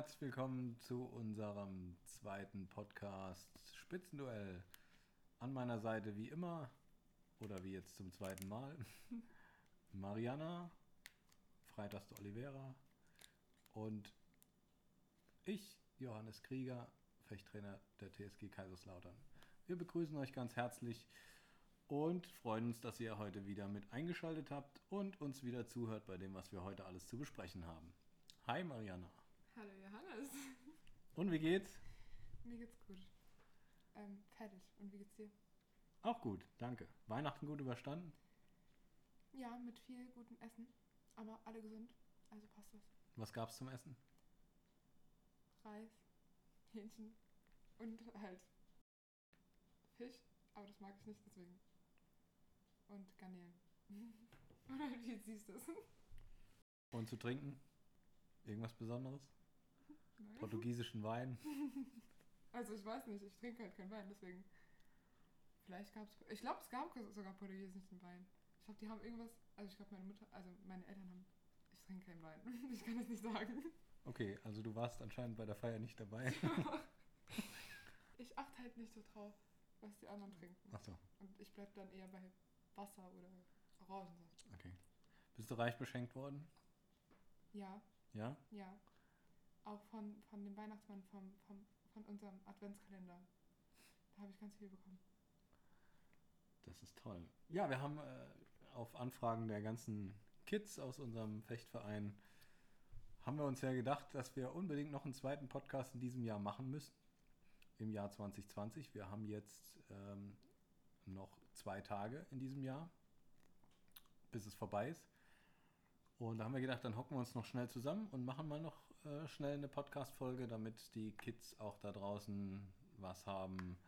herzlich willkommen zu unserem zweiten Podcast Spitzenduell. An meiner Seite wie immer oder wie jetzt zum zweiten Mal Mariana, Freitags de Oliveira und ich, Johannes Krieger, Fechttrainer der TSG Kaiserslautern. Wir begrüßen euch ganz herzlich und freuen uns, dass ihr heute wieder mit eingeschaltet habt und uns wieder zuhört bei dem, was wir heute alles zu besprechen haben. Hi Mariana. Hallo Johannes. Und wie geht's? Mir geht's gut. Ähm, fertig. Und wie geht's dir? Auch gut, danke. Weihnachten gut überstanden? Ja, mit viel gutem Essen. Aber alle gesund. Also passt das. Was gab's zum Essen? Reis, Hähnchen und halt Fisch. Aber das mag ich nicht, deswegen. Und Garnelen. Oder wie siehst du es? Und zu trinken? Irgendwas Besonderes? Nein. Portugiesischen Wein? Also ich weiß nicht, ich trinke halt keinen Wein, deswegen. Vielleicht gab es. Ich glaube, es gab sogar portugiesischen Wein. Ich glaube, die haben irgendwas. Also ich glaube, meine Mutter, also meine Eltern haben. Ich trinke keinen Wein. Ich kann das nicht sagen. Okay, also du warst anscheinend bei der Feier nicht dabei. Ich achte halt nicht so drauf, was die anderen trinken. Ach so, Und ich bleib dann eher bei Wasser oder Orangensaft. okay. Bist du reich beschenkt worden? Ja, Ja? ja. Auch von, von dem Weihnachtsmann vom, vom, von unserem Adventskalender. Da habe ich ganz viel bekommen. Das ist toll. Ja, wir haben äh, auf Anfragen der ganzen Kids aus unserem Fechtverein haben wir uns ja gedacht, dass wir unbedingt noch einen zweiten Podcast in diesem Jahr machen müssen. Im Jahr 2020. Wir haben jetzt ähm, noch zwei Tage in diesem Jahr, bis es vorbei ist. Und da haben wir gedacht, dann hocken wir uns noch schnell zusammen und machen mal noch äh, schnell eine Podcast-Folge, damit die Kids auch da draußen was haben,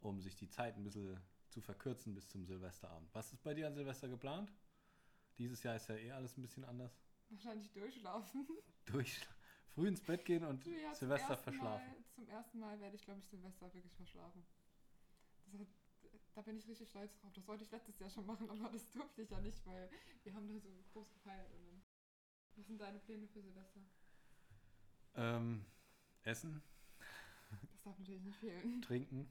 um sich die Zeit ein bisschen zu verkürzen bis zum Silvesterabend. Was ist bei dir an Silvester geplant? Dieses Jahr ist ja eh alles ein bisschen anders. Wahrscheinlich durchschlafen. Durch früh ins Bett gehen und Ja, zum Silvester ersten verschlafen. Mal, zum ersten Mal werde ich, glaube ich, Silvester wirklich verschlafen. Hat, da bin ich richtig stolz drauf. Das wollte ich letztes Jahr schon machen, aber das durfte ich ja nicht, weil wir haben da so groß gefeiert. Und dann, was sind deine Pläne für Silvester? Ähm, essen, Das darf natürlich nicht fehlen. trinken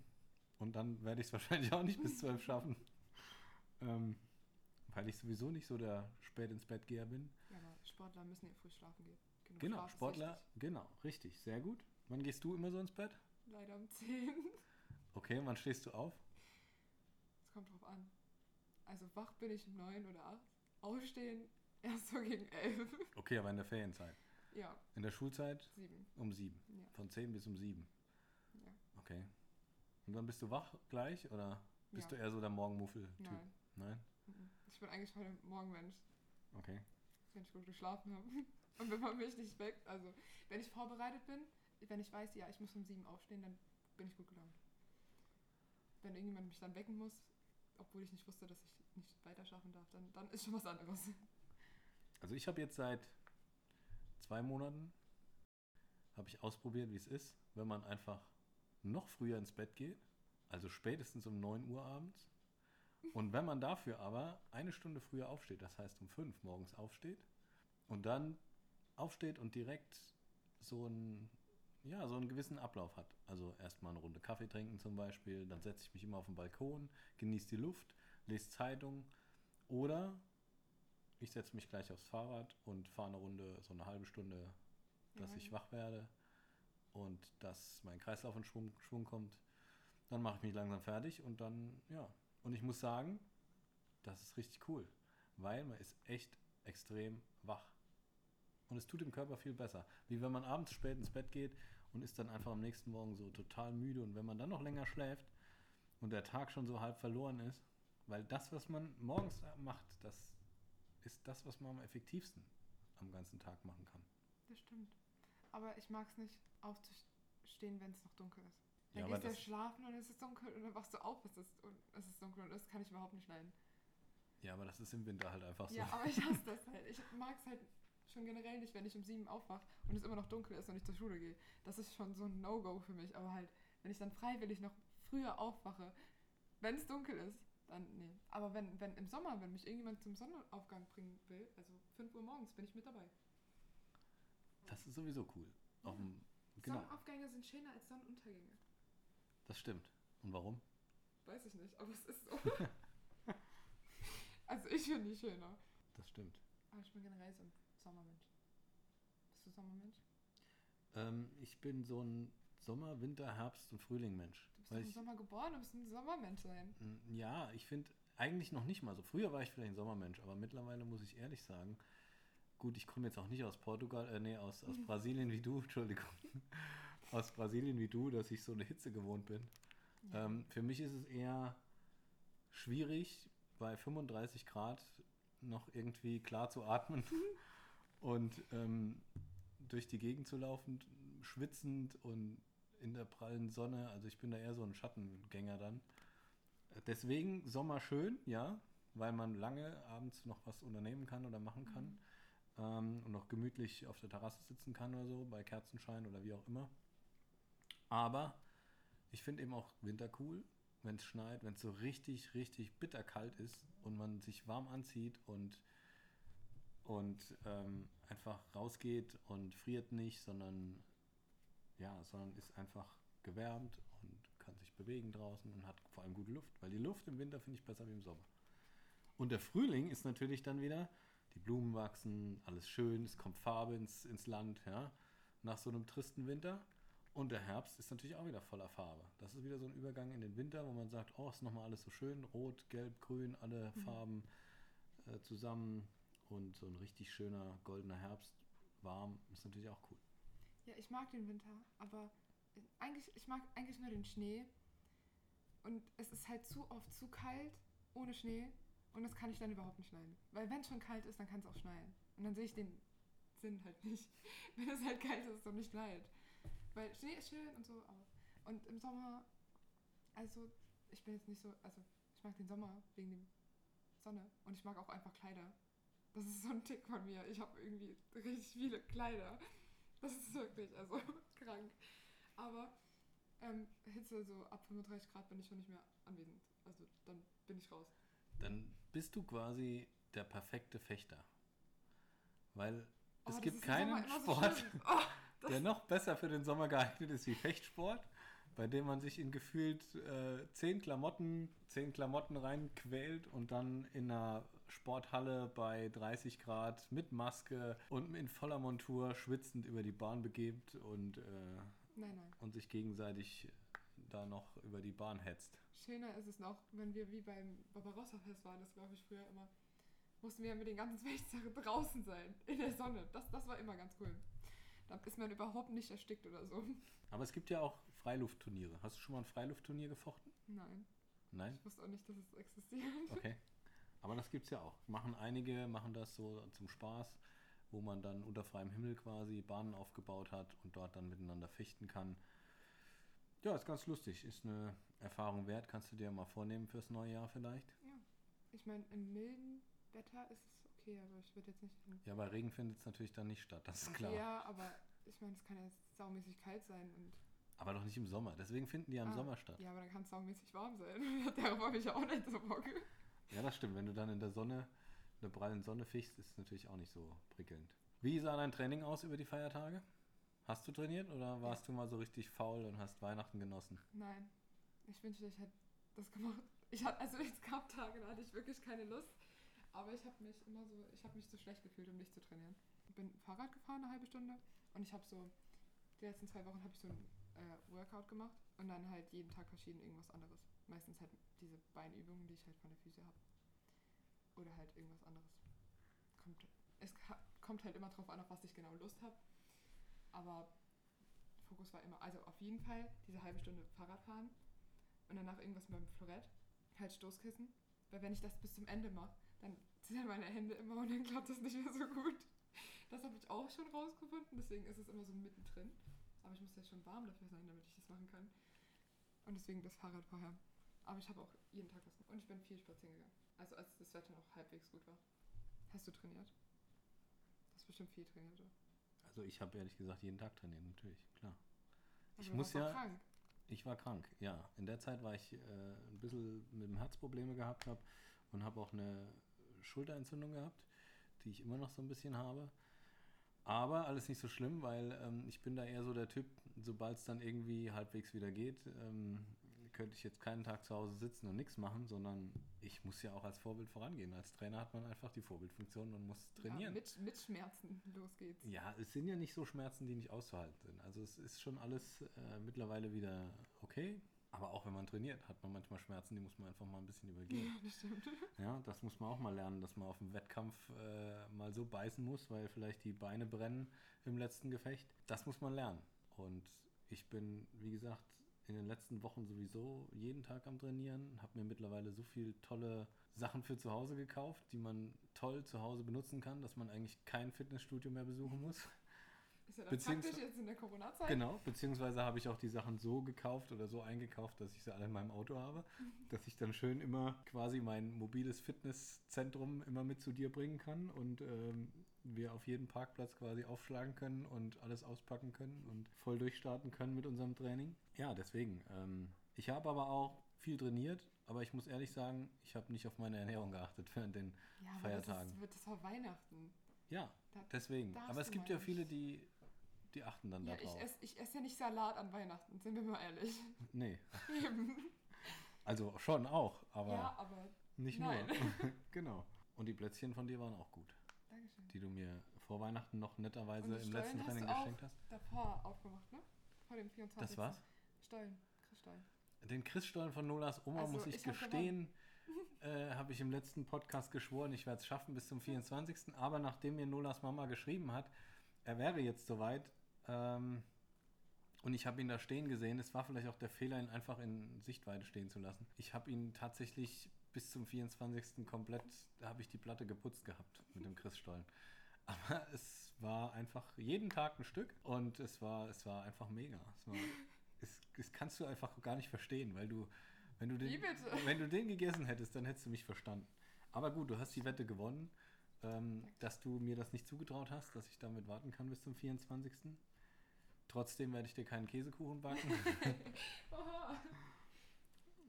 und dann werde ich es wahrscheinlich auch nicht bis zwölf schaffen. Ähm, weil ich sowieso nicht so der spät ins Bett geher bin. Ja, aber Sportler müssen ja früh schlafen gehen. Genug Genau, Schlaf Sportler, wichtig. genau, richtig, sehr gut. Wann gehst du immer so ins Bett? Leider um 10. Okay, wann stehst du auf? Es kommt drauf an. Also wach bin ich um 9 oder 8. Aufstehen erst so gegen 11. Okay, aber in der Ferienzeit. Ja, In der Schulzeit 7. um sieben. Ja. Von zehn bis um sieben. Ja. Okay. Und dann bist du wach gleich oder bist Ja. du eher so der Morgenmuffel-Typ? Nein. Nein? Ich bin eigentlich der Morgenmensch, Okay. wenn ich gut geschlafen habe. Und wenn man mich nicht weckt, also wenn ich vorbereitet bin, wenn ich weiß, ja, ich muss um 7 aufstehen, dann bin ich gut gelaunt. Wenn irgendjemand mich dann wecken muss, obwohl ich nicht wusste, dass ich nicht weiter schaffen darf, dann, dann ist schon was anderes. Also ich habe jetzt seit zwei Monaten habe ich ausprobiert, wie es ist, wenn man einfach noch früher ins Bett geht, also spätestens um 9 Uhr abends. Und wenn man dafür aber eine Stunde früher aufsteht, das heißt um 5 morgens aufsteht und dann aufsteht und direkt so einen, ja, so einen gewissen Ablauf hat. Also erstmal eine Runde Kaffee trinken zum Beispiel, dann setze ich mich immer auf den Balkon, genieße die Luft, lese Zeitung oder ich setze mich gleich aufs Fahrrad und fahre eine Runde, so eine halbe Stunde, dass Ja. ich wach werde und dass mein Kreislauf in Schwung, Schwung kommt. Dann mache ich mich langsam fertig und dann, ja. Und ich muss sagen, das ist richtig cool, weil man ist echt extrem wach. Und es tut dem Körper viel besser. Wie wenn man abends spät ins Bett geht und ist dann einfach am nächsten Morgen so total müde. Und wenn man dann noch länger schläft und der Tag schon so halb verloren ist, weil das, was man morgens macht, das ist das, was man am effektivsten am ganzen Tag machen kann. Das stimmt. Aber ich mag es nicht, aufzustehen, wenn es noch dunkel ist. Ja, Dann aber gehst du ja schlafen und es ist dunkel und dann wachst du auf, es ist, und es ist dunkel und das kann ich überhaupt nicht leiden. Ja, aber das ist im Winter halt einfach so. Ja, aber ich hasse das halt. Ich mag es halt schon generell nicht, wenn ich um sieben aufwache und es immer noch dunkel ist und ich zur Schule gehe. Das ist schon so ein No-Go für mich. Aber halt, wenn ich dann freiwillig noch früher aufwache, wenn es dunkel ist, dann nee. Aber wenn, wenn im Sommer, wenn mich irgendjemand zum Sonnenaufgang bringen will, also 5 Uhr morgens, bin ich mit dabei. Das ist sowieso cool. Auf dem Genau. Sonnenaufgänge sind schöner als Sonnenuntergänge. Das stimmt. Und warum? Weiß ich nicht, aber es ist so. also ich finde die schöner. Das stimmt. Aber ich bin generell so ein Sommermensch. Bist du Sommermensch? Ähm, ich bin so ein Sommer-, Winter-, Herbst- und Frühling-Mensch. Du bist im ich, Sommer geboren, du bist ein Sommermensch sein. Mm, ja, ich finde eigentlich noch nicht mal so. Früher war ich vielleicht ein Sommermensch, aber mittlerweile muss ich ehrlich sagen, gut, ich komme jetzt auch nicht aus Portugal, äh, nee, aus, aus Brasilien wie du, Entschuldigung. aus Brasilien wie du, dass ich so eine Hitze gewohnt bin. Ja. Ähm, für mich ist es eher schwierig, bei 35 Grad noch irgendwie klar zu atmen und ähm, durch die Gegend zu laufen, schwitzend und in der prallen Sonne. Also ich bin da eher so ein Schattengänger dann. Deswegen Sommer schön, ja, weil man lange abends noch was unternehmen kann oder machen kann Mhm. ähm, und noch gemütlich auf der Terrasse sitzen kann oder so, bei Kerzenschein oder wie auch immer. Aber ich finde eben auch Winter cool, wenn es schneit, wenn es so richtig, richtig bitterkalt ist und man sich warm anzieht und, und ähm, einfach rausgeht und friert nicht, sondern ja, sondern ist einfach gewärmt und kann sich bewegen draußen und hat vor allem gute Luft, weil die Luft im Winter finde ich besser wie im Sommer. Und der Frühling ist natürlich dann wieder, die Blumen wachsen, alles schön, es kommt Farbe ins, ins Land, ja, nach so einem tristen Winter. Und der Herbst ist natürlich auch wieder voller Farbe. Das ist wieder so ein Übergang in den Winter, wo man sagt, oh, ist nochmal alles so schön, rot, gelb, grün, alle Mhm. Farben äh, zusammen und so ein richtig schöner goldener Herbst, warm, ist natürlich auch cool. Ja, ich mag den Winter, aber eigentlich, ich mag eigentlich nur den Schnee. Und es ist halt zu oft zu kalt ohne Schnee. Und das kann ich dann überhaupt nicht leiden. Weil wenn es schon kalt ist, dann kann es auch schneien. Und dann sehe ich den Sinn halt nicht. Wenn es halt kalt ist und nicht schneit. Weil Schnee ist schön und so, aber. Und im Sommer, also ich bin jetzt nicht so, also ich mag den Sommer wegen der Sonne. Und ich mag auch einfach Kleider. Das ist so ein Tick von mir. Ich habe irgendwie richtig viele Kleider. Das ist wirklich, also krank. Aber ähm, Hitze, so ab 35 Grad bin ich schon nicht mehr anwesend. Also dann bin ich raus. Dann bist du quasi der perfekte Fechter. Weil Oh, es gibt keinen so Sport. Oh, der noch besser für den Sommer geeignet ist wie Fechtsport, bei dem man sich in gefühlt äh, zehn Klamotten, zehn Klamotten reinquält und dann in einer Sporthalle bei 30 Grad mit Maske und in voller Montur schwitzend über die Bahn begebt und, äh, nein, nein. und sich gegenseitig da noch über die Bahn hetzt. Schöner ist es noch, wenn wir wie beim Barbarossa-Fest waren, das glaube ich früher immer, mussten wir mit den ganzen Fechtsachen draußen sein, in der Sonne. Das, das war immer ganz cool. Da ist man überhaupt nicht erstickt oder so. Aber es gibt ja auch Freiluftturniere. Hast du schon mal ein Freiluftturnier gefochten? Nein, Nein? ich wusste auch nicht, dass es existiert. Okay. Aber das gibt es ja auch. Machen einige, machen das so zum Spaß, wo man dann unter freiem Himmel quasi Bahnen aufgebaut hat und dort dann miteinander fechten kann. Ja, ist ganz lustig. Ist eine Erfahrung wert. Kannst du dir mal vornehmen fürs neue Jahr vielleicht? Ich meine, im milden Wetter ist es okay, aber ich würde jetzt nicht. Ja, bei Regen findet es natürlich dann nicht statt, das ist klar. Ja, aber ich meine, es kann ja saumäßig kalt sein und Aber doch nicht im Sommer. Deswegen finden die ja im Ah, Sommer statt. Ja, aber dann kann es saumäßig warm sein. Darauf habe ich ja auch nicht so Bock. Ja, das stimmt. Wenn du dann in der Sonne, in der prallen Sonne fichst, ist es natürlich auch nicht so prickelnd. Wie sah dein Training aus über die Feiertage? Hast du trainiert oder warst du mal so richtig faul und hast Weihnachten genossen? Nein, ich wünschte, ich hätte das gemacht. Ich hatte, also es gab Tage, da hatte ich wirklich keine Lust. Aber ich habe mich immer so, ich habe mich so schlecht gefühlt, um nicht zu trainieren. Ich bin Fahrrad gefahren eine halbe Stunde und ich habe so, die letzten zwei Wochen habe ich so ein äh, Workout gemacht und dann halt jeden Tag verschieden irgendwas anderes. Meistens halt diese Beinübungen, die ich halt von der Füße habe. Oder halt irgendwas anderes. Kommt, es kommt halt immer drauf an, auf was ich genau Lust habe. Aber Fokus war immer, also auf jeden Fall diese halbe Stunde Fahrrad fahren und danach irgendwas mit dem Florett, halt Stoßkissen. Weil wenn ich das bis zum Ende mache, dann zittern meine Hände immer und dann klappt das nicht mehr so gut. Das habe ich auch schon rausgefunden, deswegen ist es immer so mittendrin. Aber ich muss ja schon warm dafür sein, damit ich das machen kann. Und deswegen das Fahrrad vorher. Aber ich habe auch jeden Tag was gemacht. Und ich bin viel spazieren gegangen. Also als das Wetter noch halbwegs gut war. Hast du trainiert? Du hast bestimmt viel trainiert, oder? Also ich habe ehrlich gesagt jeden Tag trainiert, natürlich, klar. Aber Ich muss ja- Krank. Ich war krank, ja. In der Zeit war ich äh, ein bisschen mit dem Herz Probleme gehabt habe und habe auch eine Schulterentzündung gehabt, die ich immer noch so ein bisschen habe. Aber alles nicht so schlimm, weil ähm, ich bin da eher so der Typ, sobald es dann irgendwie halbwegs wieder geht, ähm, könnte ich jetzt keinen Tag zu Hause sitzen und nichts machen, sondern ich muss ja auch als Vorbild vorangehen. Als Trainer hat man einfach die Vorbildfunktion und muss trainieren. Ja, mit, mit Schmerzen, los geht's. Ja, es sind ja nicht so Schmerzen, die nicht auszuhalten sind. Also es ist schon alles äh, mittlerweile wieder okay. Aber auch wenn man trainiert, hat man manchmal Schmerzen, die muss man einfach mal ein bisschen übergehen. Ja, das stimmt. Ja, das muss man auch mal lernen, dass man auf dem Wettkampf äh, mal so beißen muss, weil vielleicht die Beine brennen im letzten Gefecht. Das muss man lernen. Und ich bin, wie gesagt, in den letzten Wochen sowieso jeden Tag am Trainieren, habe mir mittlerweile so viele tolle Sachen für zu Hause gekauft, die man toll zu Hause benutzen kann, dass man eigentlich kein Fitnessstudio mehr besuchen muss. Ist ja dann praktisch jetzt in der Corona-Zeit. Genau, beziehungsweise habe ich auch die Sachen so gekauft oder so eingekauft, dass ich sie alle in meinem Auto habe, dass ich dann schön immer quasi mein mobiles Fitnesszentrum immer mit zu dir bringen kann und ähm, wir auf jedem Parkplatz quasi aufschlagen können und alles auspacken können und voll durchstarten können mit unserem Training. Ja, deswegen. Ähm, ich habe aber auch viel trainiert, aber ich muss ehrlich sagen, ich habe nicht auf meine Ernährung geachtet während den Ja, aber Feiertagen. Das, ist, das war Weihnachten. Ja, Da, deswegen. Aber es gibt ja viele, die, die achten dann Ja, darauf. ich esse ich ess ja nicht Salat an Weihnachten, sind wir mal ehrlich. Nee, Eben. also schon auch, aber ja, aber nicht nein. nur. genau. Und die Plätzchen von dir waren auch gut. Die du mir vor Weihnachten noch netterweise im letzten Training geschenkt hast. Davor aufgemacht, ne? Vor dem 24. Das war's? Stollen, Christstollen. Den Christstollen von Nolas Oma, Also, muss ich, ich hab gestehen, äh, habe ich im letzten Podcast geschworen, ich werde es schaffen bis zum 24. Aber nachdem mir Nolas Mama geschrieben hat, er wäre jetzt soweit ähm, und ich habe ihn da stehen gesehen, es war vielleicht auch der Fehler, ihn einfach in Sichtweite stehen zu lassen. Ich habe ihn tatsächlich bis zum 24. komplett, da habe ich die Platte geputzt gehabt mit dem Christstollen. Aber es war einfach jeden Tag ein Stück und es war, es war einfach mega. Es war, es, das kannst du einfach gar nicht verstehen, weil du, wenn du, den, wenn du den gegessen hättest, dann hättest du mich verstanden. Aber gut, du hast die Wette gewonnen, ähm, dass du mir das nicht zugetraut hast, dass ich damit warten kann bis zum 24. Trotzdem werde ich dir keinen Käsekuchen backen.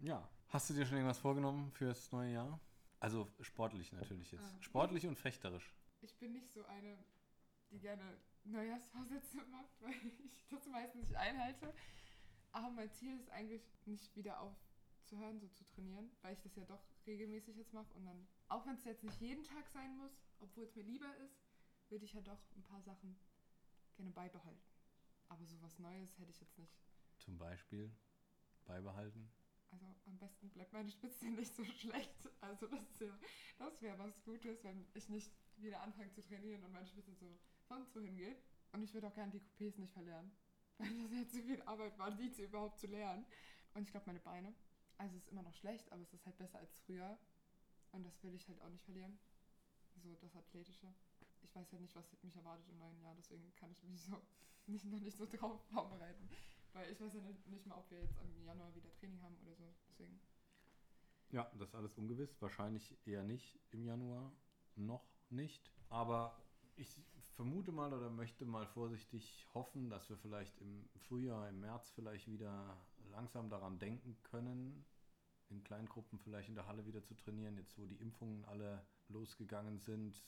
Ja. Hast du dir schon irgendwas vorgenommen fürs neue Jahr? Also sportlich natürlich jetzt. Ah. Sportlich und fechterisch. Ich bin nicht so eine, die gerne Neujahrsvorsätze macht, weil ich das meistens nicht einhalte. Aber mein Ziel ist eigentlich nicht wieder aufzuhören, so zu trainieren, weil ich das ja doch regelmäßig jetzt mache. Und dann, auch wenn es jetzt nicht jeden Tag sein muss, obwohl es mir lieber ist, würde ich ja doch ein paar Sachen gerne beibehalten. Aber so was Neues hätte ich jetzt nicht. Zum Beispiel beibehalten. Also am besten bleibt meine Spitze nicht so schlecht. Also das ja, das wäre was Gutes, wenn ich nicht wieder anfange zu trainieren und meine Spitze so sonst wohin geht. Und ich würde auch gerne die Coupés nicht verlernen. Weil das ja zu viel Arbeit war, die zu überhaupt zu lernen. Und ich glaube meine Beine. Also es ist immer noch schlecht, aber es ist halt besser als früher. Und das will ich halt auch nicht verlieren. So das Athletische. Ich weiß halt nicht, was mich erwartet im neuen Jahr, deswegen kann ich mich so nicht, noch nicht so drauf vorbereiten. Weil ich weiß ja nicht, mal, ob wir jetzt im Januar wieder Training haben oder so. Deswegen. Ja, das ist alles ungewiss. Wahrscheinlich eher nicht im Januar. Noch nicht. Aber ich vermute mal oder möchte mal vorsichtig hoffen, dass wir vielleicht im Frühjahr, im März vielleicht wieder langsam daran denken können, in Kleingruppen vielleicht in der Halle wieder zu trainieren. Jetzt, wo die Impfungen alle losgegangen sind,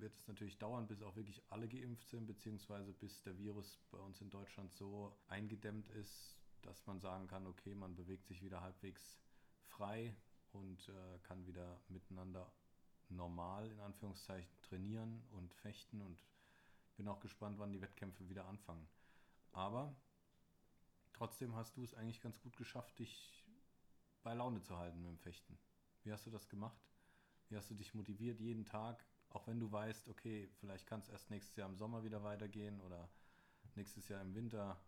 wird es natürlich dauern, bis auch wirklich alle geimpft sind, beziehungsweise bis der Virus bei uns in Deutschland so eingedämmt ist, dass man sagen kann, okay, man bewegt sich wieder halbwegs frei und äh, kann wieder miteinander normal in Anführungszeichen trainieren und fechten und bin auch gespannt, wann die Wettkämpfe wieder anfangen. Aber trotzdem hast du es eigentlich ganz gut geschafft, dich bei Laune zu halten mit dem Fechten. Wie hast du das gemacht? Wie hast du dich motiviert jeden Tag, auch wenn du weißt, okay, vielleicht kann es erst nächstes Jahr im Sommer wieder weitergehen oder nächstes Jahr im Winter,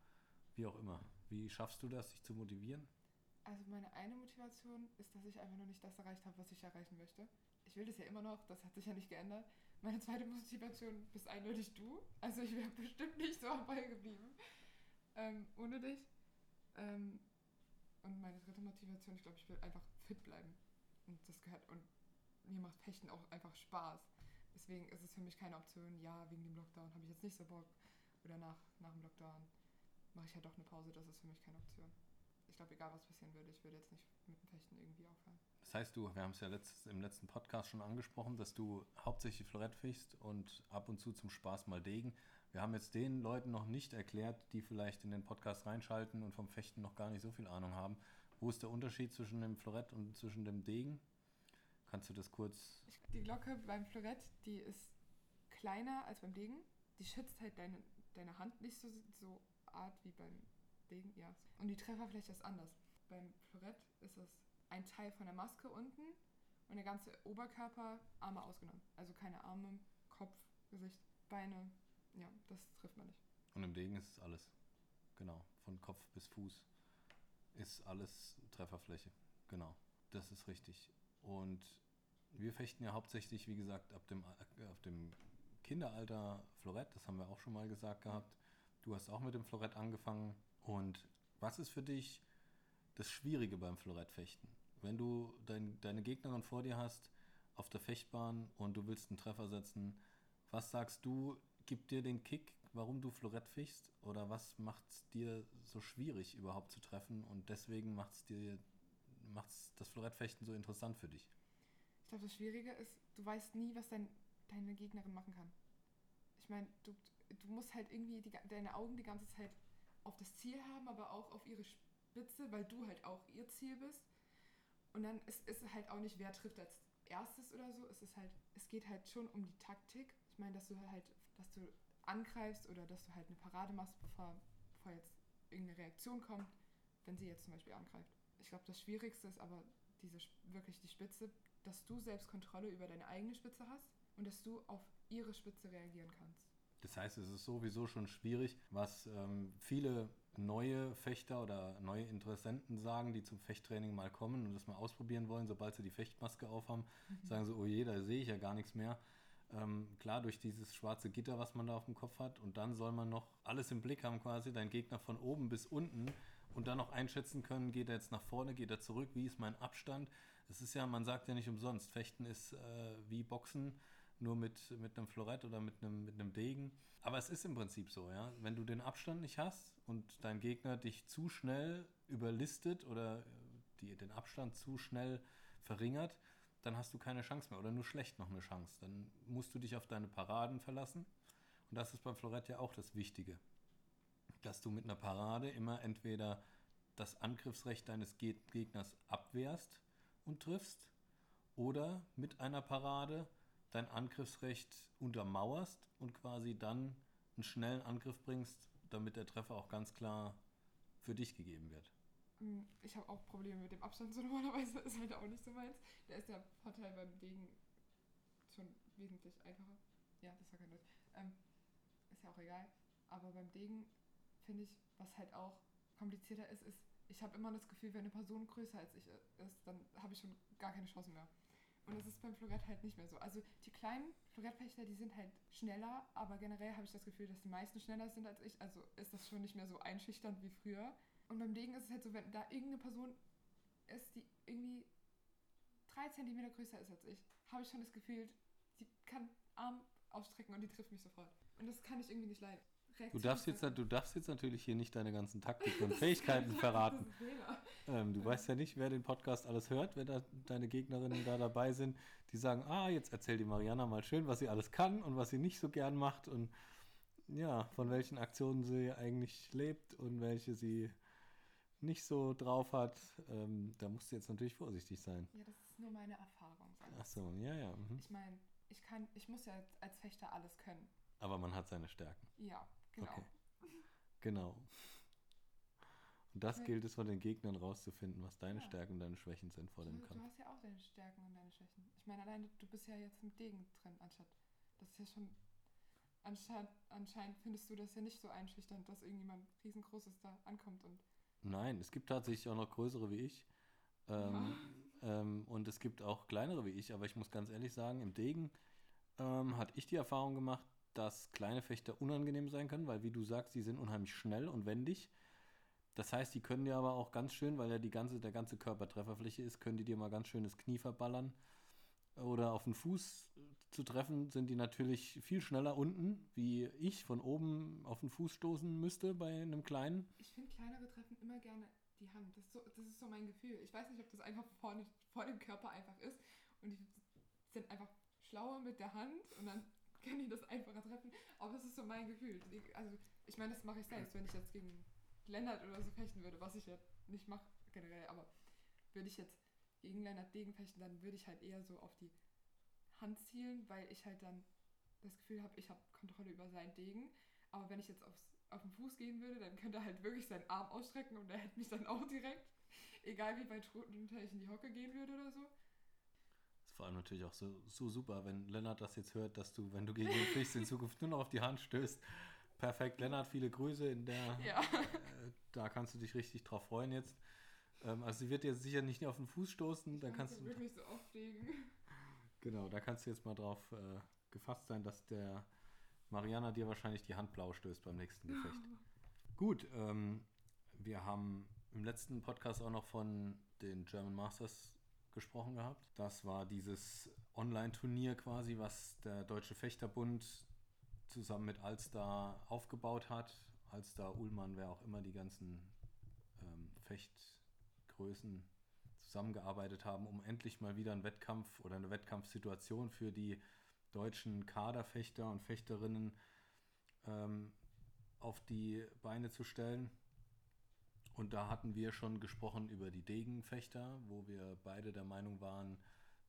wie auch immer. Wie schaffst du das, dich zu motivieren? Also meine eine Motivation ist, dass ich einfach noch nicht das erreicht habe, was ich erreichen möchte. Ich will das ja immer noch, das hat sich ja nicht geändert. Meine zweite Motivation bist eindeutig du. Also ich wäre bestimmt nicht so Ball geblieben ähm, ohne dich. Ähm, und meine dritte Motivation, ich glaube, ich will einfach fit bleiben. Und das gehört, und mir macht Fechten auch einfach Spaß. Deswegen ist es für mich keine Option, ja, wegen dem Lockdown habe ich jetzt nicht so Bock. Oder nach, nach dem Lockdown mache ich ja doch eine Pause, das ist für mich keine Option. ich glaube, egal was passieren würde, ich würde jetzt nicht mit dem Fechten irgendwie aufhören. Das heißt, du, wir haben es ja letztes, im letzten Podcast schon angesprochen, dass du hauptsächlich Florett fichst und ab und zu zum Spaß mal Degen. Wir haben jetzt den Leuten noch nicht erklärt, die vielleicht in den Podcast reinschalten und vom Fechten noch gar nicht so viel Ahnung haben. Wo ist der Unterschied zwischen dem Florett und zwischen dem Degen? Kannst du das kurz. Die Glocke beim Florett, die ist kleiner als beim Degen. Die schützt halt deine, deine Hand nicht so, so art wie beim Degen, ja. Und die Trefferfläche ist anders. Beim Florett ist es ein Teil von der Maske unten und der ganze Oberkörper, Arme ausgenommen. Also keine Arme, Kopf, Gesicht, Beine. Ja, das trifft man nicht. Und im Degen ist es alles. Genau. Von Kopf bis Fuß ist alles Trefferfläche. Genau. Das ist richtig. Und wir fechten ja hauptsächlich, wie gesagt, ab dem, äh, auf dem Kinderalter Florett. Das haben wir auch schon mal gesagt gehabt. Du hast auch mit dem Florett angefangen. Und was ist für dich das Schwierige beim Florettfechten? Wenn du dein, deine Gegnerin vor dir hast auf der Fechtbahn und du willst einen Treffer setzen, was sagst du, gibt dir den Kick, warum du Florett fichst? Oder was macht es dir so schwierig überhaupt zu treffen und deswegen macht es dir macht's das Florettfechten so interessant für dich? Ich glaube, das Schwierige ist, du weißt nie, was dein, deine Gegnerin machen kann. Ich meine, du, du musst halt irgendwie die, deine Augen die ganze Zeit auf das Ziel haben, aber auch auf ihre Spitze, weil du halt auch ihr Ziel bist. Und dann ist es halt auch nicht, wer trifft als erstes oder so. Es ist halt, es geht halt schon um die Taktik. Ich meine, dass du halt, dass du angreifst oder dass du halt eine Parade machst, bevor, bevor jetzt irgendeine Reaktion kommt, wenn sie jetzt zum Beispiel angreift. Ich glaube, das Schwierigste ist aber diese wirklich die Spitze, dass du selbst Kontrolle über deine eigene Spitze hast und dass du auf ihre Spitze reagieren kannst. Das heißt, es ist sowieso schon schwierig, was ähm, viele neue Fechter oder neue Interessenten sagen, die zum Fechttraining mal kommen und das mal ausprobieren wollen, sobald sie die Fechtmaske aufhaben, mhm. sagen so, oh je, da sehe ich ja gar nichts mehr. Ähm, klar, durch dieses schwarze Gitter, was man da auf dem Kopf hat. Und dann soll man noch alles im Blick haben, quasi, dein Gegner von oben bis unten und dann noch einschätzen können, geht er jetzt nach vorne, geht er zurück, wie ist mein Abstand. Das ist ja, man sagt ja nicht umsonst, Fechten ist äh, wie Boxen nur mit, mit einem Florett oder mit einem, mit einem Degen. Aber es ist im Prinzip so, ja. Wenn du den Abstand nicht hast und dein Gegner dich zu schnell überlistet oder die, den Abstand zu schnell verringert, dann hast du keine Chance mehr oder nur schlecht noch eine Chance. Dann musst du dich auf deine Paraden verlassen. Und das ist beim Florett ja auch das Wichtige. Dass du mit einer Parade immer entweder das Angriffsrecht deines Gegners abwehrst und triffst oder mit einer Parade dein Angriffsrecht untermauerst und quasi dann einen schnellen Angriff bringst, damit der Treffer auch ganz klar für dich gegeben wird. Hm, ich habe auch Probleme mit dem Abstand, so normalerweise ist halt auch nicht so meins. Da ist der Vorteil beim Degen schon wesentlich einfacher. Ja, das war kein Deutsch. Ähm, ist ja auch egal. Aber beim Degen finde ich, was halt auch komplizierter ist, ist, ich habe immer das Gefühl, wenn eine Person größer als ich ist, dann habe ich schon gar keine Chance mehr. Und das ist beim Florett halt nicht mehr so. Also die kleinen Florettfechter, die sind halt schneller, aber generell habe ich das Gefühl, dass die meisten schneller sind als ich. Also ist das schon nicht mehr so einschüchternd wie früher. Und beim Degen ist es halt so, wenn da irgendeine Person ist, die irgendwie drei Zentimeter größer ist als ich, habe ich schon das Gefühl, die kann Arm ausstrecken und die trifft mich sofort. Und das kann ich irgendwie nicht leiden. Du darfst, jetzt, du darfst jetzt natürlich hier nicht deine ganzen Taktiken und Fähigkeiten verraten. Ähm, du weißt ja nicht, wer den Podcast alles hört, wenn da deine Gegnerinnen da dabei sind, die sagen, ah, jetzt erzählt die Mariana mal schön, was sie alles kann und was sie nicht so gern macht und ja, von welchen Aktionen sie eigentlich lebt und welche sie nicht so drauf hat. Ähm, da musst du jetzt natürlich vorsichtig sein. Ja, das ist nur meine Erfahrung. Ach so, ja, ja. Mhm. Ich meine, ich kann, ich muss ja als Fechter alles können. Aber man hat seine Stärken. Ja, Genau. Okay. Genau. Und das gilt es von den Gegnern rauszufinden, was deine ja. Stärken und deine Schwächen sind vor du, dem Kampf. Du hast ja auch deine Stärken und deine Schwächen. Ich meine, allein du bist ja jetzt mit Degen drin, anstatt. Das ist ja schon. Anscheinend, anscheinend findest du das ja nicht so einschüchternd, dass irgendjemand riesengroßes da ankommt und. Nein, es gibt tatsächlich auch noch größere wie ich. Ähm, ja. ähm, und es gibt auch kleinere wie ich, aber ich muss ganz ehrlich sagen, im Degen ähm, hatte ich die Erfahrung gemacht, dass kleine Fechter unangenehm sein können, weil wie du sagst, die sind unheimlich schnell und wendig. Das heißt, die können dir aber auch ganz schön, weil ja die ganze, der ganze Körper Trefferfläche ist, können die dir mal ganz schön das Knie verballern. Oder auf den Fuß zu treffen, sind die natürlich viel schneller unten, wie ich von oben auf den Fuß stoßen müsste bei einem kleinen. Ich finde kleinere Treffen immer gerne die Hand. Das ist, so, das ist so mein Gefühl. Ich weiß nicht, ob das einfach vor, vor dem Körper einfach ist und die sind einfach schlauer mit der Hand und dann können die das einfacher treffen. Aber es ist so mein Gefühl. Also ich meine, das mache ich selbst, wenn ich jetzt gegen Lennart oder so fechten würde, was ich ja nicht mache generell, aber würde ich jetzt gegen Lennart Degen fechten, dann würde ich halt eher so auf die Hand zielen, weil ich halt dann das Gefühl habe, ich habe Kontrolle über seinen Degen. Aber wenn ich jetzt aufs, auf den Fuß gehen würde, dann könnte er halt wirklich seinen Arm ausstrecken und er hätte mich dann auch direkt. Egal wie ich in die Hocke gehen würde oder so. Vor allem natürlich auch so, so super, wenn Lennart das jetzt hört, dass du, wenn du gegen ihn fichst, in Zukunft nur noch auf die Hand stößt. Perfekt, Lennart, viele Grüße in der. Ja. Äh, da kannst du dich richtig drauf freuen jetzt. Ähm, also sie wird dir sicher nicht auf den Fuß stoßen, dann kannst du du. wirklich so auflegen. Genau, da kannst du jetzt mal drauf äh, gefasst sein, dass der Mariana dir wahrscheinlich die Hand blau stößt beim nächsten Gefecht. Gut, ähm, wir haben im letzten Podcast auch noch von den German Masters gesprochen gehabt. Das war dieses Online-Turnier quasi, was der Deutsche Fechterbund zusammen mit Alstar aufgebaut hat. Alstar, Ullmann, wer auch immer die ganzen ähm, Fechtgrößen zusammengearbeitet haben, um endlich mal wieder einen Wettkampf oder eine Wettkampfsituation für die deutschen Kaderfechter und Fechterinnen ähm, auf die Beine zu stellen. Und da hatten wir schon gesprochen über die Degenfechter, wo wir beide der Meinung waren,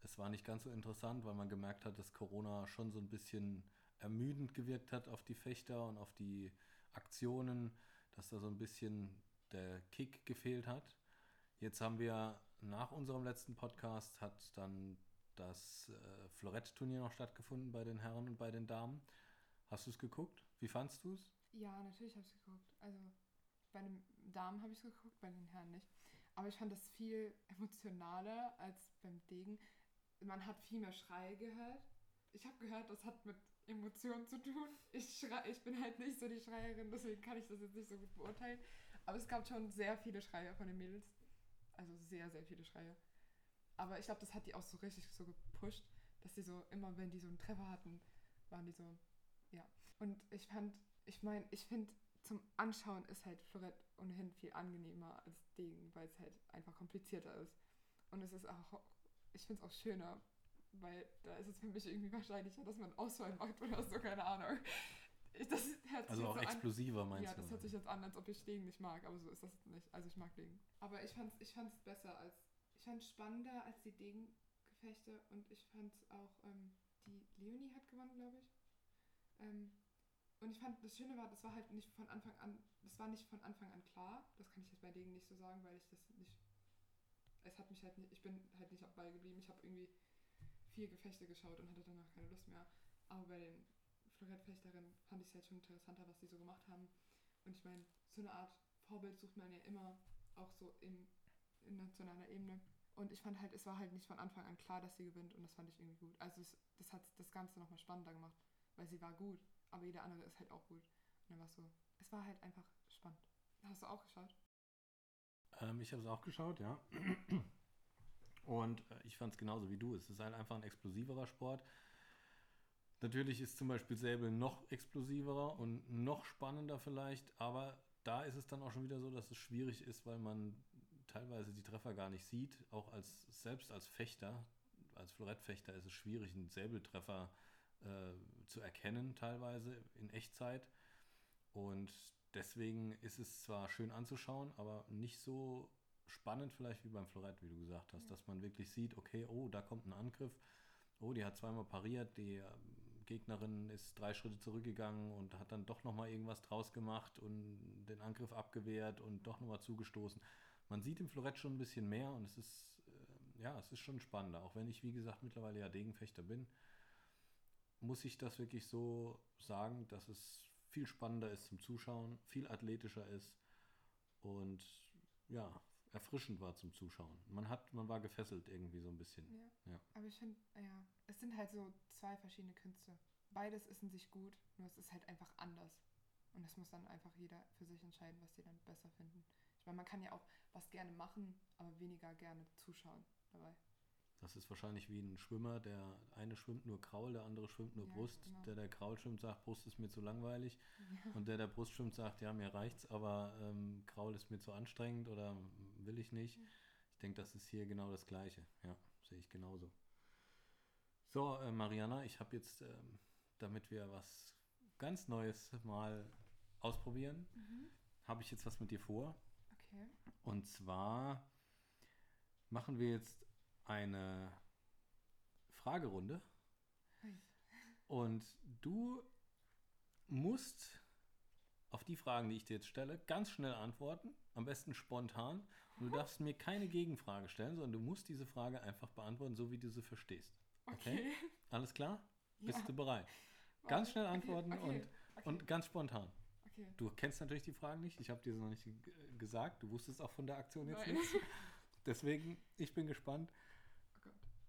es war nicht ganz so interessant, weil man gemerkt hat, dass Corona schon so ein bisschen ermüdend gewirkt hat auf die Fechter und auf die Aktionen, dass da so ein bisschen der Kick gefehlt hat. Jetzt haben wir nach unserem letzten Podcast hat dann das äh, Florett-Turnier noch stattgefunden bei den Herren und bei den Damen. Hast du es geguckt? Wie fandst du es? Ja, natürlich habe ich es geguckt. Also bei den Damen habe ich es geguckt, bei den Herren nicht. Aber ich fand das viel emotionaler als beim Degen. Man hat viel mehr Schreie gehört. Ich habe gehört, das hat mit Emotionen zu tun. Ich, schrei, ich bin halt nicht so die Schreierin, deswegen kann ich das jetzt nicht so gut beurteilen. Aber es gab schon sehr viele Schreie von den Mädels. Also sehr, sehr viele Schreie. Aber ich glaube, das hat die auch so richtig so gepusht, dass die so, immer wenn die so einen Treffer hatten, waren die so, ja. Und ich fand, ich meine, ich finde, zum Anschauen ist halt Florett ohnehin viel angenehmer als Degen, weil es halt einfach komplizierter ist. Und es ist auch, ich finde es auch schöner, weil da ist es für mich irgendwie wahrscheinlicher, dass man Auswahl macht oder so, keine Ahnung. Ich- Also auch so an, explosiver meinst ja, du? das hört sich jetzt an, als ob ich Degen nicht mag, aber so ist das nicht. Also ich mag Degen. Aber ich fand's, ich fand's besser als, ich fand's spannender als die Degen-Gefechte und ich fand's auch, ähm, die Leonie hat gewonnen, glaube ich. Ähm, und ich fand, das Schöne war, das war halt nicht von Anfang an, das war nicht von Anfang an klar. Das kann ich jetzt bei Degen nicht so sagen, weil ich das nicht, es hat mich halt nicht, ich bin halt nicht am Ball geblieben. Ich habe irgendwie vier Gefechte geschaut und hatte danach keine Lust mehr. Aber bei den Florettfechterinnen fand ich es halt schon interessanter, was die so gemacht haben. Und ich meine, so eine Art Vorbild sucht man ja immer auch so in, in nationaler Ebene. Und ich fand halt, es war halt nicht von Anfang an klar, dass sie gewinnt und das fand ich irgendwie gut. Also es, das hat das Ganze nochmal spannender gemacht, weil sie war gut, aber jeder andere ist halt auch gut. Und dann war es so, es war halt einfach spannend. Hast du auch geschaut? Ähm, ich habe es auch geschaut, ja. Und äh, ich fand es genauso wie du. Es ist halt einfach ein explosiverer Sport. Natürlich ist zum Beispiel Säbel noch explosiverer und noch spannender vielleicht, aber da ist es dann auch schon wieder so, dass es schwierig ist, weil man teilweise die Treffer gar nicht sieht. Auch als selbst als Fechter, als Florettfechter ist es schwierig, einen Säbeltreffer äh, zu erkennen, teilweise in Echtzeit. Und deswegen ist es zwar schön anzuschauen, aber nicht so spannend vielleicht wie beim Florett, wie du gesagt hast, Ja. dass man wirklich sieht, okay, oh, da kommt ein Angriff, oh, die hat zweimal pariert, die ähm, Gegnerin ist drei Schritte zurückgegangen und hat dann doch nochmal irgendwas draus gemacht und den Angriff abgewehrt und doch nochmal zugestoßen. Man sieht im Florett schon ein bisschen mehr und es ist, äh, ja, es ist schon spannender, auch wenn ich, wie gesagt, mittlerweile ja Degenfechter bin, muss ich das wirklich so sagen, dass es viel spannender ist zum Zuschauen, viel athletischer ist und ja, erfrischend war zum Zuschauen. Man hat, man war gefesselt irgendwie so ein bisschen. Ja. Ja. Aber ich finde, ja, es sind halt so zwei verschiedene Künste. Beides ist in sich gut, nur es ist halt einfach anders. Und das muss dann einfach jeder für sich entscheiden, was sie dann besser finden. Ich meine, man kann ja auch was gerne machen, aber weniger gerne zuschauen dabei. Das ist wahrscheinlich wie ein Schwimmer, der eine schwimmt nur Kraul, der andere schwimmt nur Ja, Brust. genau. Der, der Kraul schwimmt, sagt, Brust ist mir zu langweilig. Ja. Und der, der Brust schwimmt, sagt, ja, mir reicht's, aber ähm, Kraul ist mir zu anstrengend oder will ich nicht. Mhm. Ich denke, das ist hier genau das Gleiche. Ja, sehe ich genauso. So, äh, Mariana, ich habe jetzt, ähm, damit wir was ganz Neues mal ausprobieren, Mhm. habe ich jetzt was mit dir vor. Okay. Und zwar machen wir jetzt eine Fragerunde. Und du musst auf die Fragen, die ich dir jetzt stelle, ganz schnell antworten, am besten spontan. Und du darfst mir keine Gegenfrage stellen, sondern du musst diese Frage einfach beantworten, so wie du sie verstehst. Okay? Okay. Alles klar? Ja. Bist du bereit? Ganz schnell antworten okay, und, okay, und ganz spontan. Du kennst natürlich die Fragen nicht. Ich habe dir sie noch nicht ge- gesagt. Du wusstest auch von der Aktion jetzt nichts. Deswegen, ich bin gespannt.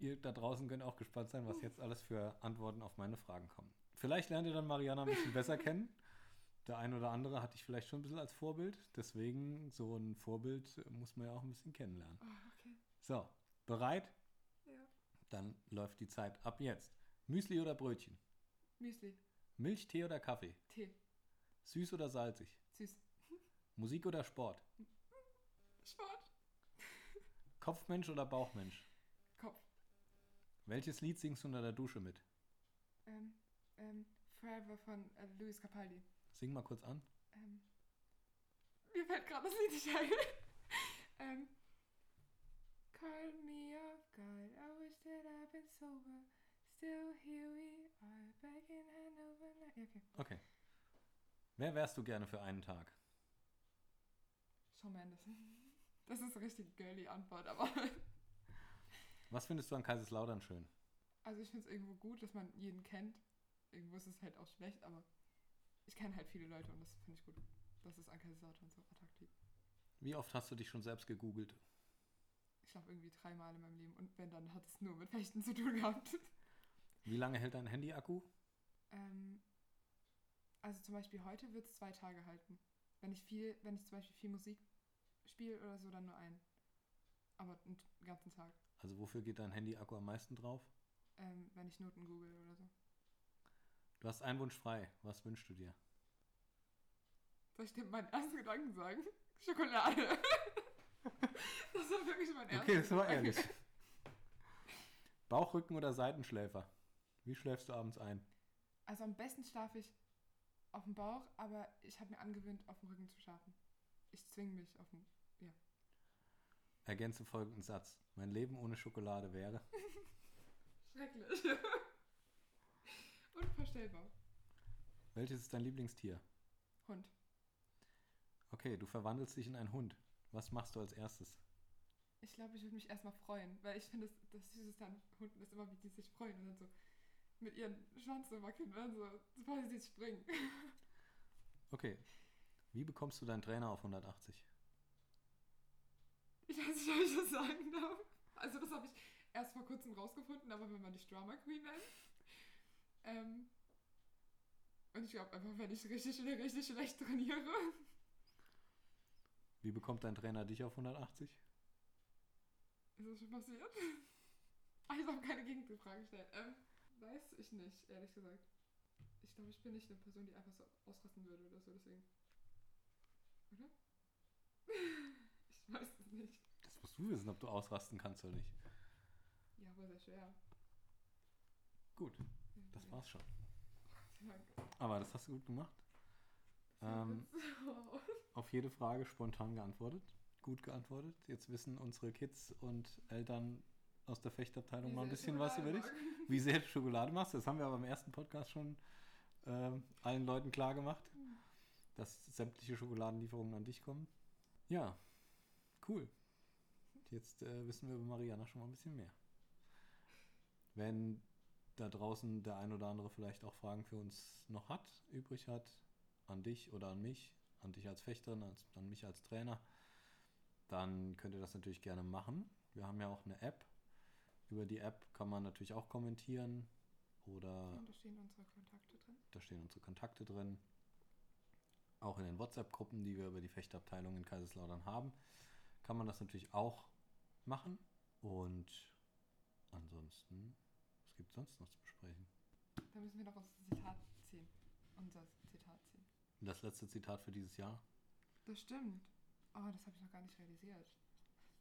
Ihr da draußen könnt auch gespannt sein, was jetzt alles für Antworten auf meine Fragen kommen. Vielleicht lernt ihr dann Mariana ein bisschen besser kennen. Der ein oder andere hatte ich vielleicht schon ein bisschen als Vorbild. Deswegen, so ein Vorbild muss man ja auch ein bisschen kennenlernen. Oh, okay. So, bereit? Ja. Dann läuft die Zeit ab jetzt. Müsli oder Brötchen? Müsli. Milch, Tee oder Kaffee? Tee. Süß oder salzig? Süß. Musik oder Sport? Sport. Kopfmensch oder Bauchmensch? Welches Lied singst du unter der Dusche mit? Ähm, ähm, Forever von äh, Luis Capaldi. Sing mal kurz an. Ähm, mir fällt gerade das Lied nicht ein. ähm, Call me off guard, I wish that I've been sober. Still here we are, back in Hanover. Ja, okay. Okay. Wer wärst du gerne für einen Tag? Shawn Mendes. Das ist eine richtig girly Antwort, aber. Was findest du an Kaiserslautern schön? Also ich finde es irgendwo gut, dass man jeden kennt. Irgendwo ist es halt auch schlecht, aber ich kenne halt viele Leute und das finde ich gut. Das ist an Kaiserslautern so attraktiv. Wie oft hast du dich schon selbst gegoogelt? Ich glaube irgendwie dreimal in meinem Leben und wenn, dann hat es nur mit Fechten zu tun gehabt. Wie lange hält dein Handy-Akku? Ähm, also zum Beispiel heute wird es zwei Tage halten. Wenn ich viel, wenn ich zum Beispiel viel Musik spiele oder so, dann nur einen. Aber einen ganzen Tag. Also wofür geht dein Handy-Akku am meisten drauf? Ähm, wenn ich Noten google oder so. Du hast einen Wunsch frei. Was wünschst du dir? Soll ich dir meinen ersten Gedanken sagen? Schokolade. das war wirklich mein erster Okay, das war Gedanke. ehrlich. Bauchrücken oder Seitenschläfer? Wie schläfst du abends ein? Also am besten schlafe ich auf dem Bauch, aber ich habe mir angewöhnt, auf dem Rücken zu schlafen. Ich zwinge mich auf dem. Ergänze folgenden Satz. Mein Leben ohne Schokolade wäre. Schrecklich. Unvorstellbar. Welches ist dein Lieblingstier? Hund. Okay, du verwandelst dich in einen Hund. Was machst du als erstes? Ich glaube, ich würde mich erstmal freuen, weil ich finde, das, das Süßeste an Hunden ist immer, wie die sich freuen und dann so mit ihren Schwanz so wackeln und dann so, sobald sie springen. Okay. Wie bekommst du deinen Trainer auf 180? Ich weiß nicht, ob ich das sagen darf. Also das habe ich erst vor kurzem rausgefunden, aber wenn man dich Drama Queen nennt. Ähm, und ich glaube einfach, wenn ich richtig oder richtig schlecht trainiere. Wie bekommt dein Trainer dich auf 180? Ist das schon passiert? Ich habe keine Gegenfrage gestellt. Ähm, weiß ich nicht, ehrlich gesagt. Ich glaube, ich bin nicht eine Person, die einfach so ausrasten würde oder so, deswegen. Oder? Ich weiß es nicht. Das musst du wissen, ob du ausrasten kannst oder nicht. Ja, aber sehr schwer. Gut, das war's schon. Aber das hast du gut gemacht. Ähm, auf jede Frage spontan geantwortet. Gut geantwortet. Jetzt wissen unsere Kids und Eltern aus der Fechtabteilung Wie mal ein bisschen was über dich. Schokolade mag. Wie sehr du Schokolade machst. Das haben wir aber im ersten Podcast schon ähm, allen Leuten klar gemacht, dass sämtliche Schokoladenlieferungen an dich kommen. Ja, cool. Jetzt äh, wissen wir über Mariana schon mal ein bisschen mehr. Wenn da draußen der ein oder andere vielleicht auch Fragen für uns noch hat, übrig hat, an dich oder an mich, an dich als Fechterin, als, an mich als Trainer, dann könnt ihr das natürlich gerne machen. Wir haben ja auch eine App. Über die App kann man natürlich auch kommentieren oder Und da stehen unsere Kontakte drin. da stehen unsere Kontakte drin. Auch in den WhatsApp-Gruppen, die wir über die Fechtabteilung in Kaiserslautern haben, kann man das natürlich auch machen. Und ansonsten, was gibt es sonst noch zu besprechen? Da müssen wir noch unser Zitat ziehen. Unser Zitat ziehen. Das letzte Zitat für dieses Jahr? Das stimmt. Oh, das habe ich noch gar nicht realisiert.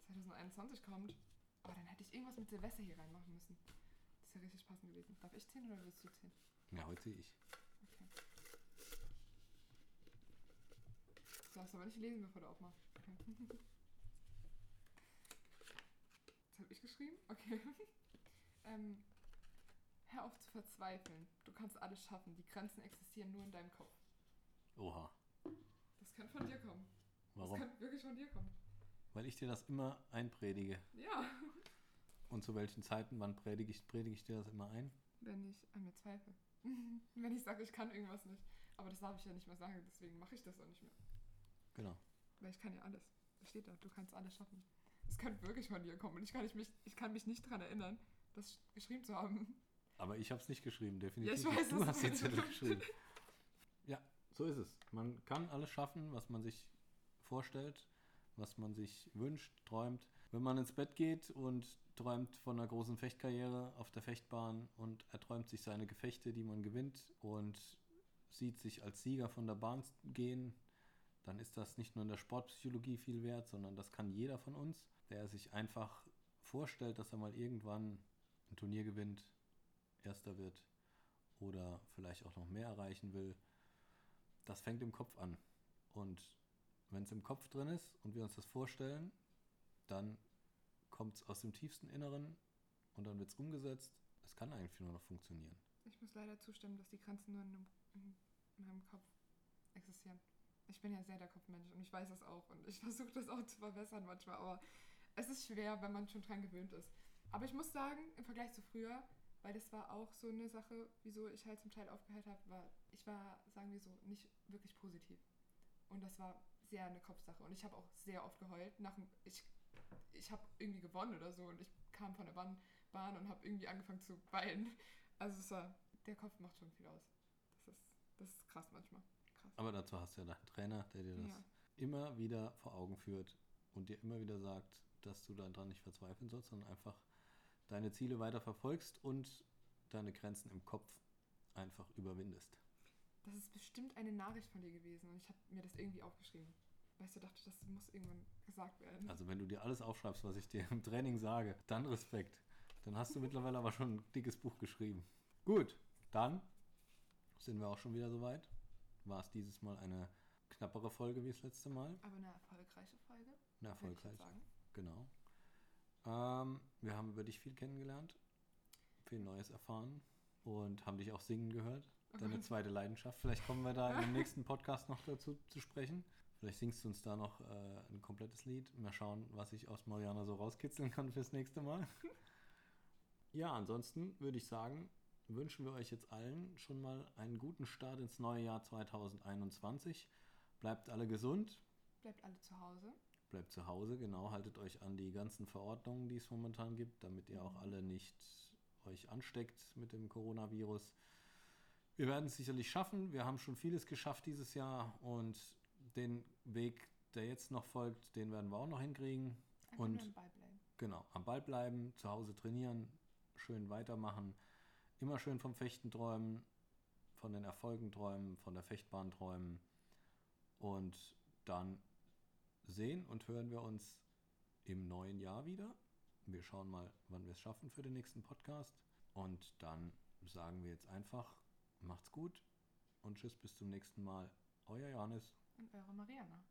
2021 kommt. Oh, dann hätte ich irgendwas mit Silvester hier reinmachen müssen. Das ist ja richtig passend gewesen. Darf ich ziehen oder willst du ziehen? Ja, heute sehe ich. Okay. Du darfst aber nicht lesen, bevor du aufmachst. Okay. Das habe ich geschrieben? Okay. ähm, hör auf zu verzweifeln. Du kannst alles schaffen. Die Grenzen existieren nur in deinem Kopf. Oha. Das kann von dir kommen. Warum? Das kann wirklich von dir kommen. Weil ich dir das immer einpredige. Ja. Und zu welchen Zeiten, wann predige ich, predige ich dir das immer ein? Wenn ich an mir zweifle. Wenn ich sage, ich kann irgendwas nicht. Aber das darf ich ja nicht mehr sagen, deswegen mache ich das auch nicht mehr. Genau. Weil ich kann ja alles. Das steht da, du kannst alles schaffen. Es könnte wirklich von dir kommen. Und ich kann, mich, ich kann mich nicht daran erinnern, das geschrieben zu haben. Aber ich habe es nicht geschrieben, definitiv. Ja, ich weiß, du hast ist- Zettel geschrieben. Ja, so ist es. Man kann alles schaffen, was man sich vorstellt, was man sich wünscht, träumt. Wenn man ins Bett geht und träumt von einer großen Fechtkarriere auf der Fechtbahn und er träumt sich seine Gefechte, die man gewinnt und sieht sich als Sieger von der Bahn gehen, dann ist das nicht nur in der Sportpsychologie viel wert, sondern das kann jeder von uns, der sich einfach vorstellt, dass er mal irgendwann ein Turnier gewinnt, erster wird oder vielleicht auch noch mehr erreichen will. Das fängt im Kopf an. Und wenn es im Kopf drin ist und wir uns das vorstellen, dann kommt es aus dem tiefsten Inneren und dann wird es umgesetzt. Es kann eigentlich nur noch funktionieren. Ich muss leider zustimmen, dass die Grenzen nur in, in meinem Kopf existieren. Ich bin ja sehr der Kopfmensch und ich weiß das auch und ich versuche das auch zu verbessern manchmal, aber es ist schwer, wenn man schon dran gewöhnt ist. Aber ich muss sagen, im Vergleich zu früher, weil das war auch so eine Sache, wieso ich halt zum Teil aufgehört habe, war, ich war, sagen wir so, nicht wirklich positiv. Und das war sehr eine Kopfsache. Und ich habe auch sehr oft geheult. Nach dem, ich ich habe irgendwie gewonnen oder so und ich kam von der Bahn, Bahn und habe irgendwie angefangen zu weinen. Also es war, der Kopf macht schon viel aus. Das ist, das ist krass manchmal. Krass. Aber dazu hast du ja deinen Trainer, der dir das Ja. immer wieder vor Augen führt und dir immer wieder sagt, dass du daran nicht verzweifeln sollst, sondern einfach deine Ziele weiter verfolgst und deine Grenzen im Kopf einfach überwindest. Das ist bestimmt eine Nachricht von dir gewesen und ich habe mir das irgendwie aufgeschrieben. Weißt du, dachte, das muss irgendwann gesagt werden. Also wenn du dir alles aufschreibst, was ich dir im Training sage, dann Respekt. Dann hast du mittlerweile aber schon ein dickes Buch geschrieben. Gut, dann sind wir auch schon wieder soweit. War es dieses Mal eine knappere Folge wie das letzte Mal? Aber eine erfolgreiche Folge, Eine erfolgreiche. Genau. Ähm, wir haben über dich viel kennengelernt, viel Neues erfahren und haben dich auch singen gehört. Deine zweite Leidenschaft. Vielleicht kommen wir da im nächsten Podcast noch dazu zu sprechen. Vielleicht singst du uns da noch äh, ein komplettes Lied. Mal schauen, was ich aus Mariana so rauskitzeln kann fürs nächste Mal. ja, ansonsten würde ich sagen, wünschen wir euch jetzt allen schon mal einen guten Start ins neue Jahr 2021. Bleibt alle gesund. Bleibt alle zu Hause. Bleibt zu Hause, genau, haltet euch an die ganzen Verordnungen, die es momentan gibt, damit ihr auch Mhm. alle nicht euch ansteckt mit dem Coronavirus. Wir werden es sicherlich schaffen. Wir haben schon vieles geschafft dieses Jahr und den Weg, der jetzt noch folgt, den werden wir auch noch hinkriegen. Einfach Und- im Ball bleiben. Genau, am Ball bleiben, zu Hause trainieren, schön weitermachen, immer schön vom Fechten träumen, von den Erfolgen träumen, von der Fechtbahn träumen und dann sehen und hören wir uns im neuen Jahr wieder. Wir schauen mal, wann wir es schaffen für den nächsten Podcast und dann sagen wir jetzt einfach, macht's gut und tschüss bis zum nächsten Mal. Euer Johannes. Und eure Mariana.